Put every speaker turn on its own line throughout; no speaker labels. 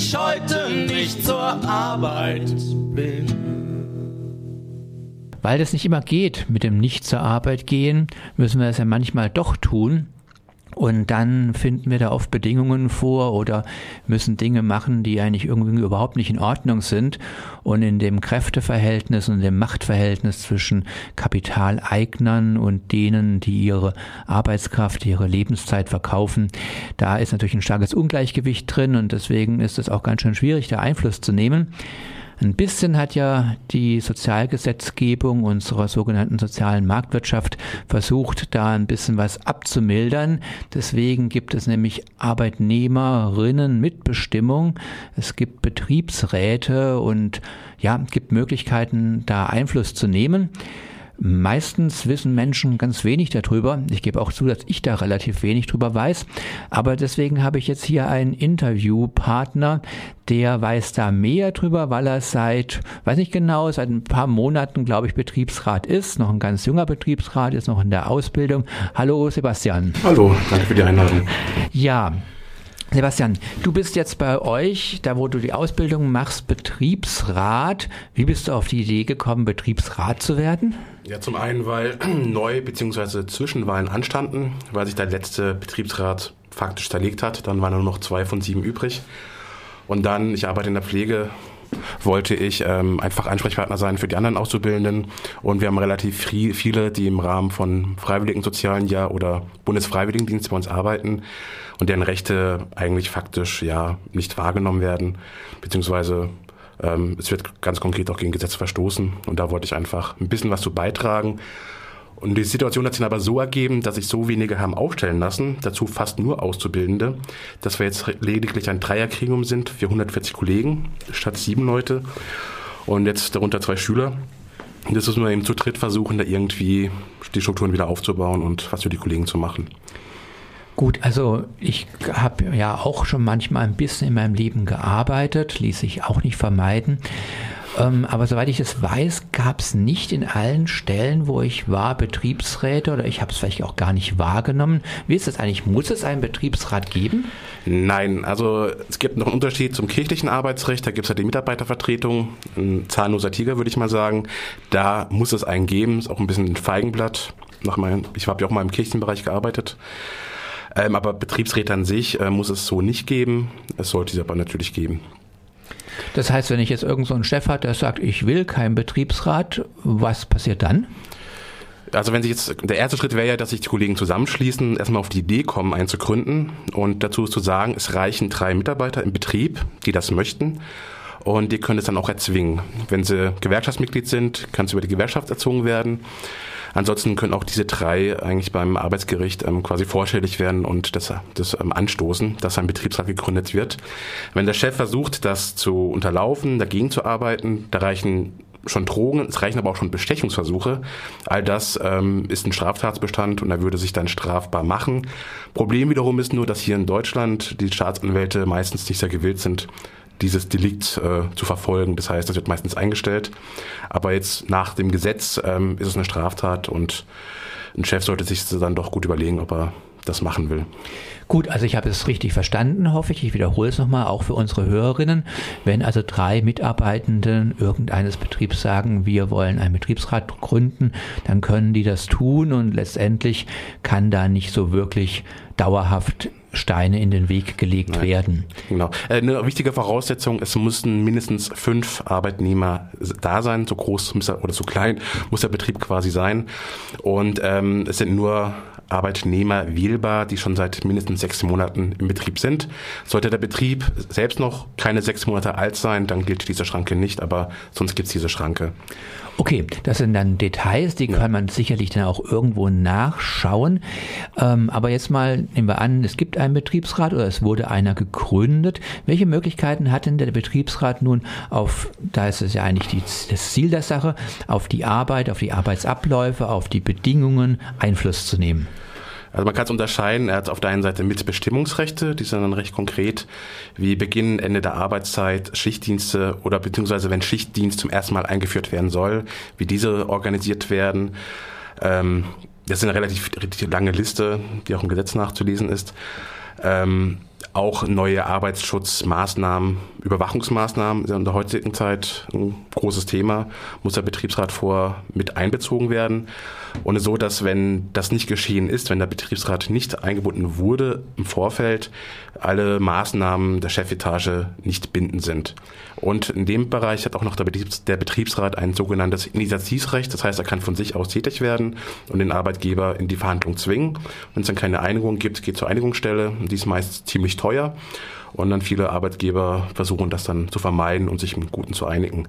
ich heute nicht zur Arbeit bin.
Weil das nicht immer geht mit dem Nicht zur Arbeit gehen, müssen wir es ja manchmal doch tun. Und dann finden wir da oft Bedingungen vor oder müssen Dinge machen, die eigentlich irgendwie überhaupt nicht in Ordnung sind. Und in dem Kräfteverhältnis und dem Machtverhältnis zwischen Kapitaleignern und denen, die ihre Arbeitskraft, ihre Lebenszeit verkaufen, da ist natürlich ein starkes Ungleichgewicht drin und deswegen ist es auch ganz schön schwierig, da Einfluss zu nehmen. Ein bisschen hat ja die Sozialgesetzgebung unserer sogenannten sozialen Marktwirtschaft versucht, da ein bisschen was abzumildern. Deswegen gibt es nämlich Arbeitnehmerinnen Mitbestimmung. Es gibt Betriebsräte und ja, gibt Möglichkeiten, da Einfluss zu nehmen. Meistens wissen Menschen ganz wenig darüber. Ich gebe auch zu, dass ich da relativ wenig drüber weiß. Aber deswegen habe ich jetzt hier einen Interviewpartner, der weiß da mehr drüber, weil er seit, weiß nicht genau, seit ein paar Monaten, glaube ich, Betriebsrat ist. Noch ein ganz junger Betriebsrat, ist noch in der Ausbildung. Hallo Sebastian.
Hallo, danke für die Einladung.
Ja, Sebastian, du bist jetzt bei euch, da wo du die Ausbildung machst, Betriebsrat. Wie bist du auf die Idee gekommen, Betriebsrat zu werden?
Ja, zum einen, weil neu bzw. Zwischenwahlen anstanden, weil sich der letzte Betriebsrat faktisch zerlegt hat. Dann waren nur noch zwei von sieben übrig. Und dann, ich arbeite in der Pflege, wollte ich ähm, einfach Ansprechpartner sein für die anderen Auszubildenden. Und wir haben relativ viele, die im Rahmen von Freiwilligen Sozialen Jahr oder Bundesfreiwilligendienst bei uns arbeiten und deren Rechte eigentlich faktisch ja nicht wahrgenommen werden, beziehungsweise ähm, es wird ganz konkret auch gegen Gesetze verstoßen. Und da wollte ich einfach ein bisschen was zu beitragen. Und die Situation hat sich aber so ergeben, dass sich so wenige haben aufstellen lassen, dazu fast nur Auszubildende, dass wir jetzt lediglich ein Dreierkriegum sind, 440 Kollegen statt sieben Leute und jetzt darunter zwei Schüler. Das müssen wir eben zu dritt versuchen, da irgendwie die Strukturen wieder aufzubauen und was für die Kollegen zu machen.
Gut, also ich habe ja auch schon manchmal ein bisschen in meinem Leben gearbeitet, ließ sich auch nicht vermeiden. Ähm, aber soweit ich es weiß, gab es nicht in allen Stellen, wo ich war, Betriebsräte oder ich habe es vielleicht auch gar nicht wahrgenommen. Wie ist das eigentlich? Muss es einen Betriebsrat geben?
Nein, also es gibt noch einen Unterschied zum kirchlichen Arbeitsrecht. Da gibt es ja die Mitarbeitervertretung, ein zahnloser Tiger, würde ich mal sagen. Da muss es einen geben, ist auch ein bisschen ein Feigenblatt. Nach mein, ich habe ja auch mal im Kirchenbereich gearbeitet. Ähm, aber Betriebsräte an sich äh, muss es so nicht geben. Es sollte sie aber natürlich geben.
Das heißt, wenn ich jetzt irgend so einen Chef hat, der sagt, ich will keinen Betriebsrat, was passiert dann?
Also wenn sich jetzt, der erste Schritt wäre ja, dass sich die Kollegen zusammenschließen, erstmal auf die Idee kommen, einen zu gründen. Und dazu ist zu sagen, es reichen drei Mitarbeiter im Betrieb, die das möchten. Und die können es dann auch erzwingen. Wenn sie Gewerkschaftsmitglied sind, kann es über die Gewerkschaft erzogen werden. Ansonsten können auch diese drei eigentlich beim Arbeitsgericht ähm, quasi vorstellig werden und das, das ähm, anstoßen, dass ein Betriebsrat gegründet wird. Wenn der Chef versucht, das zu unterlaufen, dagegen zu arbeiten, da reichen schon Drogen, es reichen aber auch schon Bestechungsversuche. All das ähm, ist ein Straftatsbestand und er würde sich dann strafbar machen. Problem wiederum ist nur, dass hier in Deutschland die Staatsanwälte meistens nicht sehr gewillt sind, dieses Delikt äh, zu verfolgen. Das heißt, das wird meistens eingestellt. Aber jetzt nach dem Gesetz ähm, ist es eine Straftat und ein Chef sollte sich dann doch gut überlegen, ob er das machen will.
Gut, also ich habe es richtig verstanden, hoffe ich. Ich wiederhole es nochmal, auch für unsere Hörerinnen. Wenn also drei Mitarbeitenden irgendeines Betriebs sagen, wir wollen einen Betriebsrat gründen, dann können die das tun und letztendlich kann da nicht so wirklich dauerhaft Steine in den Weg gelegt Nein. werden.
Genau. Äh, eine wichtige Voraussetzung, es müssen mindestens fünf Arbeitnehmer da sein, so groß oder so klein muss der Betrieb quasi sein. Und ähm, es sind nur Arbeitnehmer wählbar, die schon seit mindestens sechs Monaten im Betrieb sind. Sollte der Betrieb selbst noch keine sechs Monate alt sein, dann gilt diese Schranke nicht, aber sonst gibt es diese Schranke.
Okay, das sind dann Details, die ja. kann man sicherlich dann auch irgendwo nachschauen. Ähm, aber jetzt mal nehmen wir an, es gibt einen Betriebsrat oder es wurde einer gegründet. Welche Möglichkeiten hat denn der Betriebsrat nun auf, da ist es ja eigentlich die, das Ziel der Sache, auf die Arbeit, auf die Arbeitsabläufe, auf die Bedingungen Einfluss zu nehmen?
Also man kann es unterscheiden. Er hat auf der einen Seite Mitbestimmungsrechte, die sind dann recht konkret, wie Beginn, Ende der Arbeitszeit, Schichtdienste oder beziehungsweise wenn Schichtdienst zum ersten Mal eingeführt werden soll, wie diese organisiert werden. Ähm, das ist eine relativ, relativ lange Liste, die auch im Gesetz nachzulesen ist. Ähm, auch neue Arbeitsschutzmaßnahmen, Überwachungsmaßnahmen sind in der heutigen Zeit ein großes Thema, muss der Betriebsrat vor mit einbezogen werden. Und so, dass wenn das nicht geschehen ist, wenn der Betriebsrat nicht eingebunden wurde im Vorfeld, alle Maßnahmen der Chefetage nicht bindend sind. Und in dem Bereich hat auch noch der, Betriebs der Betriebsrat ein sogenanntes Initiativrecht. Das heißt, er kann von sich aus tätig werden und den Arbeitgeber in die Verhandlung zwingen. Wenn es dann keine Einigung gibt, geht zur Einigungsstelle. Die ist meist ziemlich teuer. Und dann viele Arbeitgeber versuchen das dann zu vermeiden und sich im Guten zu einigen.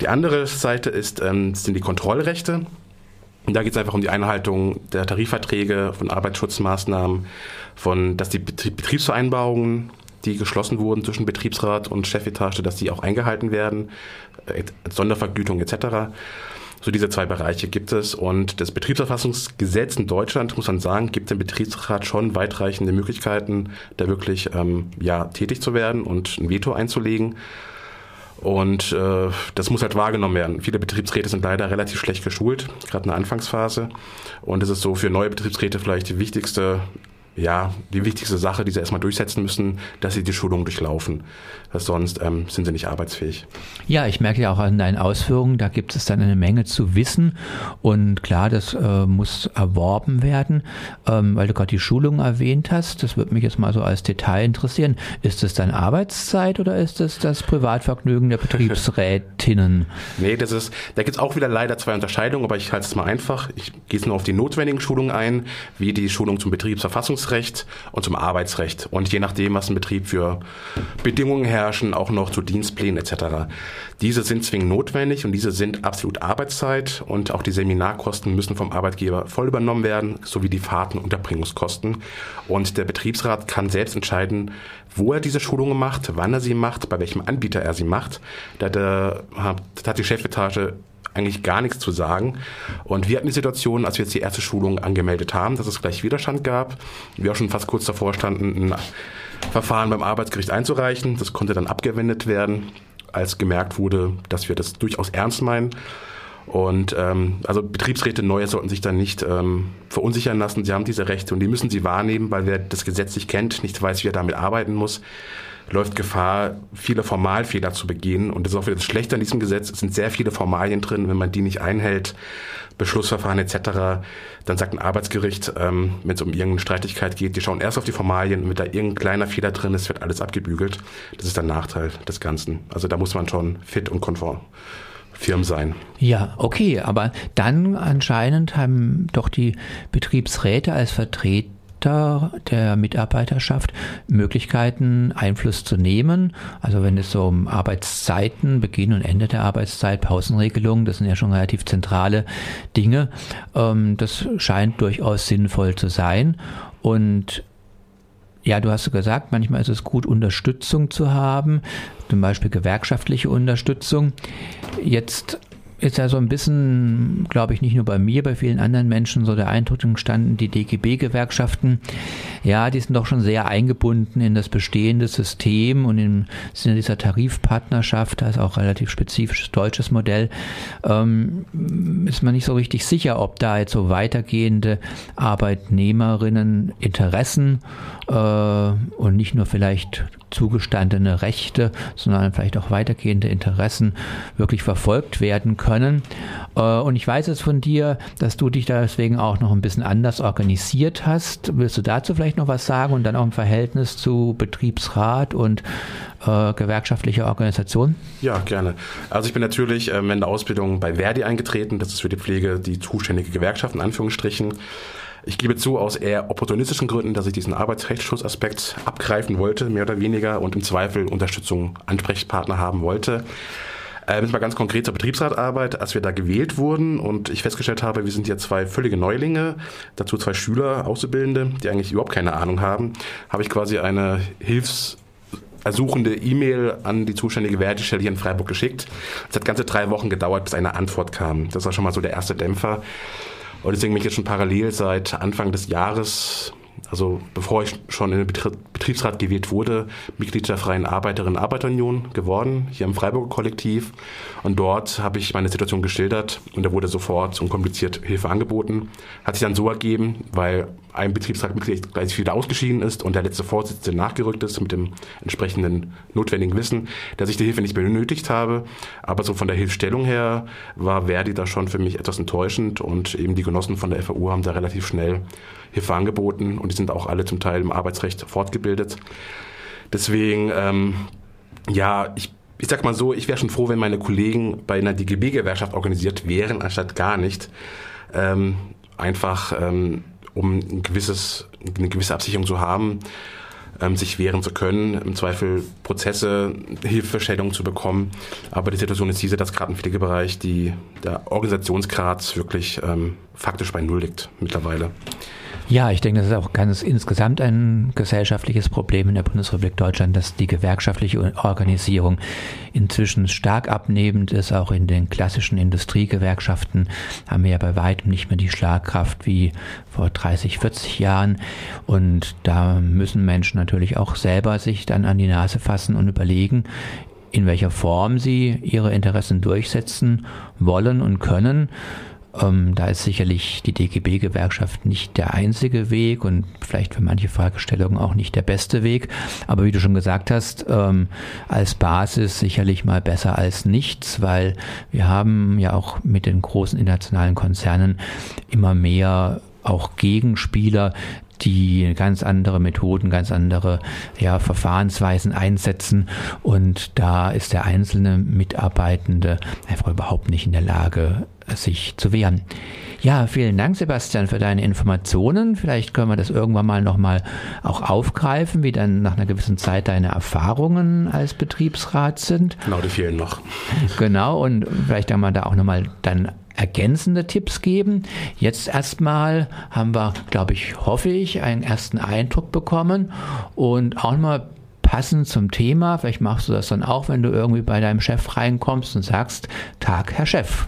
Die andere Seite ist, ähm, sind die Kontrollrechte. Und da geht es einfach um die Einhaltung der Tarifverträge, von Arbeitsschutzmaßnahmen, von, dass die Betriebsvereinbarungen, die geschlossen wurden zwischen Betriebsrat und Chefetage, dass die auch eingehalten werden, äh, Sondervergütung etc. So diese zwei Bereiche gibt es. Und das Betriebsverfassungsgesetz in Deutschland, muss man sagen, gibt dem Betriebsrat schon weitreichende Möglichkeiten, da wirklich ähm, ja, tätig zu werden und ein Veto einzulegen. Und äh, das muss halt wahrgenommen werden. Viele Betriebsräte sind leider relativ schlecht geschult, gerade in der Anfangsphase. Und es ist so für neue Betriebsräte vielleicht die wichtigste ja, die wichtigste Sache, die sie erstmal durchsetzen müssen, dass sie die Schulung durchlaufen. Sonst ähm, sind sie nicht arbeitsfähig.
Ja, ich merke ja auch an deinen Ausführungen, da gibt es dann eine Menge zu wissen. Und klar, das äh, muss erworben werden, ähm, weil du gerade die Schulung erwähnt hast. Das würde mich jetzt mal so als Detail interessieren. Ist es dann Arbeitszeit oder ist es das Privatvergnügen der Betriebsrätinnen?
nee, das ist, da gibt es auch wieder leider zwei Unterscheidungen, aber ich halte es mal einfach. Ich gehe jetzt nur auf die notwendigen Schulungen ein, wie die Schulung zum Betriebsverfassungs Verfassungsrecht und zum Arbeitsrecht. Und je nachdem, was im Betrieb für Bedingungen herrschen, auch noch zu Dienstplänen etc. Diese sind zwingend notwendig und diese sind absolut Arbeitszeit und auch die Seminarkosten müssen vom Arbeitgeber voll übernommen werden, sowie die Fahrten- und Unterbringungskosten. Und der Betriebsrat kann selbst entscheiden, wo er diese Schulungen macht, wann er sie macht, bei welchem Anbieter er sie macht. Da hat die Chefetage eigentlich gar nichts zu sagen. Und wir hatten die Situation, als wir jetzt die erste Schulung angemeldet haben, dass es gleich Widerstand gab. Wir auch schon fast kurz davor standen, ein Verfahren beim Arbeitsgericht einzureichen. Das konnte dann abgewendet werden, als gemerkt wurde, dass wir das durchaus ernst meinen. Und ähm, also Betriebsräte Neue sollten sich dann nicht ähm, verunsichern lassen. Sie haben diese Rechte und die müssen sie wahrnehmen, weil wer das Gesetz nicht kennt, nicht weiß, wie er damit arbeiten muss, läuft Gefahr, viele Formalfehler zu begehen. Und das ist auch wieder das Schlechte an diesem Gesetz. Es sind sehr viele Formalien drin. Wenn man die nicht einhält, Beschlussverfahren etc., dann sagt ein Arbeitsgericht, ähm, wenn es um irgendeine Streitigkeit geht, die schauen erst auf die Formalien und wenn da irgendein kleiner Fehler drin ist, wird alles abgebügelt. Das ist der Nachteil des Ganzen. Also da muss man schon fit und konform. Firmen sein.
Ja, okay, aber dann anscheinend haben doch die Betriebsräte als Vertreter Vertreter der Mitarbeiterschaft Möglichkeiten, Einfluss zu nehmen. Also wenn es so um Arbeitszeiten, Beginn und Ende der Arbeitszeit, Pausenregelungen, das sind ja schon relativ zentrale Dinge. Ähm, das scheint durchaus sinnvoll zu sein. Und ja, du hast gesagt, manchmal ist es gut, Unterstützung zu haben, zum Beispiel gewerkschaftliche Unterstützung. Jetzt ist ja so ein bisschen, glaube ich, nicht nur bei mir, bei vielen anderen Menschen so der Eindruck entstanden, die DGB-Gewerkschaften, ja, die sind doch schon sehr eingebunden in das bestehende System und im Sinne dieser Tarifpartnerschaft, da ist auch relativ spezifisches deutsches Modell, ähm, ist man nicht so richtig sicher, ob da jetzt so weitergehende Arbeitnehmerinnen Interessen und nicht nur vielleicht zugestandene Rechte, sondern vielleicht auch weitergehende Interessen wirklich verfolgt werden können. Äh, und ich weiß es von dir, dass du dich deswegen auch noch ein bisschen anders organisiert hast. Willst du dazu vielleicht noch was sagen und dann auch im Verhältnis zu Betriebsrat und äh, gewerkschaftlicher Organisation?
Ja, gerne. Also ich bin natürlich ähm, in der Ausbildung bei Verdi eingetreten. Das ist für die Pflege die zuständige Gewerkschaft in Anführungsstrichen. Ich gebe zu, aus eher opportunistischen Gründen, dass ich diesen Arbeitsrechtsschutzaspekt abgreifen wollte, mehr oder weniger, und im Zweifel Unterstützung, Ansprechpartner haben wollte. Äh, jetzt mal ganz konkret zur Betriebsratarbeit, als wir da gewählt wurden und ich festgestellt habe, wir sind ja zwei völlige Neulinge, dazu zwei Schüler, Auszubildende, die eigentlich überhaupt keine Ahnung haben, habe ich quasi eine Hilfs- ersuchende E-Mail an die zuständige Wertestelle hier in Freiburg geschickt. Es hat ganze drei Wochen gedauert, bis eine Antwort kam. Das war schon mal so der erste Dämpfer. Und deswegen bin ich jetzt schon parallel seit Anfang des Jahres, also bevor ich schon in den Betriebsrat gewählt wurde, Mitglied der Freien Arbeiterinnen und Arbeiterunion geworden, hier im Freiburger Kollektiv. Und dort habe ich meine Situation geschildert und da wurde sofort unkompliziert Hilfe angeboten. Hat sich dann so ergeben, weil ein Betriebsratmitglied gleich wieder ausgeschieden ist und der letzte Vorsitzende nachgerückt ist mit dem entsprechenden notwendigen Wissen, dass ich die Hilfe nicht benötigt habe. Aber so von der Hilfstellung her war Verdi da schon für mich etwas enttäuschend und eben die Genossen von der FAU haben da relativ schnell Hilfe angeboten und die sind auch alle zum Teil im Arbeitsrecht fortgebildet. Deswegen, ähm, ja, ich ich sag mal so, ich wäre schon froh, wenn meine Kollegen bei einer DGB-Gewerkschaft organisiert wären, anstatt gar nicht. Ähm, einfach ähm, um ein gewisses, eine gewisse Absicherung zu haben, ähm, sich wehren zu können, im Zweifel Prozesse, Hilfestellung zu bekommen. Aber die Situation ist diese, dass gerade im Pflegebereich die, der Organisationsgrad wirklich ähm, faktisch bei Null liegt mittlerweile.
Ja, ich denke, das ist auch ganz insgesamt ein gesellschaftliches Problem in der Bundesrepublik Deutschland, dass die gewerkschaftliche Organisierung inzwischen stark abnehmend ist. Auch in den klassischen Industriegewerkschaften haben wir ja bei weitem nicht mehr die Schlagkraft wie vor 30, 40 Jahren. Und da müssen Menschen natürlich auch selber sich dann an die Nase fassen und überlegen, in welcher Form sie ihre Interessen durchsetzen wollen und können. Ähm, da ist sicherlich die DGB-Gewerkschaft nicht der einzige Weg und vielleicht für manche Fragestellungen auch nicht der beste Weg. Aber wie du schon gesagt hast, ähm, als Basis sicherlich mal besser als nichts, weil wir haben ja auch mit den großen internationalen Konzernen immer mehr auch Gegenspieler, die ganz andere Methoden, ganz andere ja, Verfahrensweisen einsetzen. Und da ist der einzelne Mitarbeitende einfach überhaupt nicht in der Lage, sich zu wehren. Ja, vielen Dank, Sebastian, für deine Informationen. Vielleicht können wir das irgendwann mal nochmal auch aufgreifen, wie dann nach einer gewissen Zeit deine Erfahrungen als Betriebsrat sind.
Genau, die fehlen noch.
Genau, und vielleicht kann man da auch nochmal dann ergänzende Tipps geben. Jetzt erstmal haben wir, glaube ich, hoffe ich, einen ersten Eindruck bekommen und auch mal passend zum Thema, vielleicht machst du das dann auch, wenn du irgendwie bei deinem Chef reinkommst und sagst, Tag, Herr Chef.